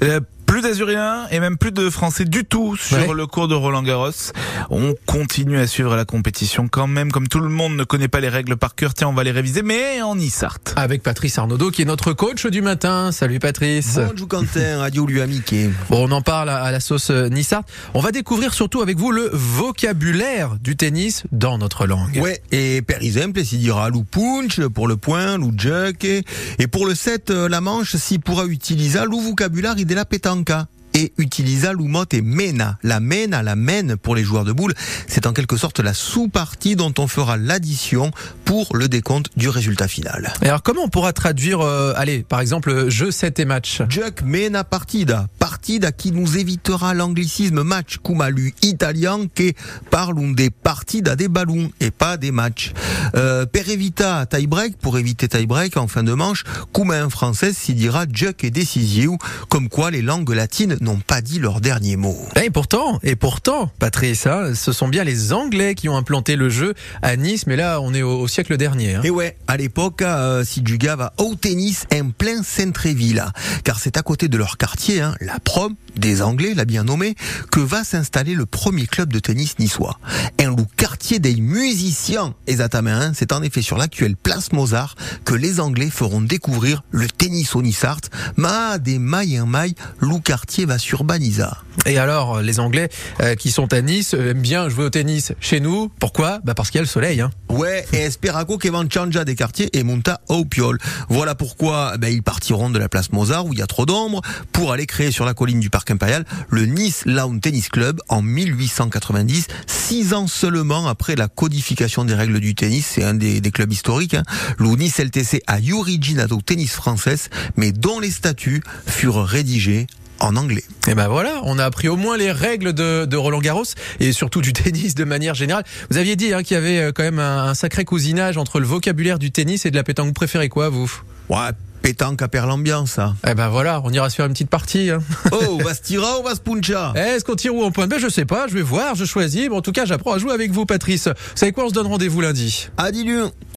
Yep. Plus d'Azuriens et même plus de Français du tout sur Ouais. le cours de Roland Garros. On continue à suivre la compétition quand même, comme tout le monde ne connaît pas les règles par cœur. Tiens, on va les réviser, mais en Issart. Avec Patrice Arnaudot qui est notre coach du matin. Salut Patrice. Bonjour Quentin, radio lui amiqué. Bon, on en parle à la sauce euh, Nissart. On va découvrir surtout avec vous le vocabulaire du tennis dans notre langue. Ouais, et per exemple, si dira lou punch pour le point, lou juk, et, pour le set, euh, la manche, si pourra utiliser lou vocabulaire de la Et utilisa lou mot et mena. La mena, la mène pour les joueurs de boules, c'est en quelque sorte la sous-partie dont on fera l'addition pour le décompte du résultat final. Et alors comment on pourra traduire, euh, allez, par exemple, jeu 7 et match? Juk mena partida. Partida qui nous évitera l'anglicisme match kumalu italien qui parle des partida des ballons et pas des matchs. Euh, per evita tie break pour éviter tie break en fin de manche. En français s'y dira juk et décisio comme quoi les langues latines n'ont pas dit leur dernier mot. Et pourtant, et pourtant, Patrice, hein, ce sont bien les Anglais qui ont implanté le jeu à Nice, mais là, on est au, au siècle dernier. hein. Et ouais, à l'époque, euh, si va au tennis en plein centre-ville, car c'est à côté de leur quartier, hein, la prom des Anglais, l'a bien nommé, que va s'installer le premier club de tennis niçois. Un loup quartier des musiciens, exactement, hein, c'est en effet sur l'actuelle place Mozart que les Anglais feront découvrir le tennis au Nissart, ma des mailles un maille, loup quartier va sur Banisa. Et alors, les Anglais euh, qui sont à Nice euh, aiment bien jouer au tennis chez nous. Pourquoi? Bah Parce qu'il y a le soleil. Hein. Ouais, et Esperaco changer des quartiers et monta au Piol. Voilà pourquoi ben, ils partiront de la place Mozart où il y a trop d'ombre pour aller créer sur la colline du Parc Impérial le Nice Lawn Tennis Club en 1890, six ans seulement après la codification des règles du tennis. C'est un des, des clubs historiques. Hein. Le Nice LTC a originato tennis française, mais dont les statuts furent rédigés en anglais. Et ben voilà, on a appris au moins les règles de, de Roland Garros et surtout du tennis de manière générale. Vous aviez dit hein, qu'il y avait euh, quand même un, un sacré cousinage entre le vocabulaire du tennis et de la pétanque. Vous préférez quoi, vous? Ouais, pétanque à perdre l'ambiance. ça. Eh ben voilà, on ira se faire une petite partie. Hein. Oh, on va se tirer ou on va se puncha Est-ce qu'on tire ou on pointe? Ben je sais pas, je vais voir, je choisis. Bon, en tout cas, j'apprends à jouer avec vous, Patrice. Vous savez quoi On se donne rendez-vous lundi. Adieu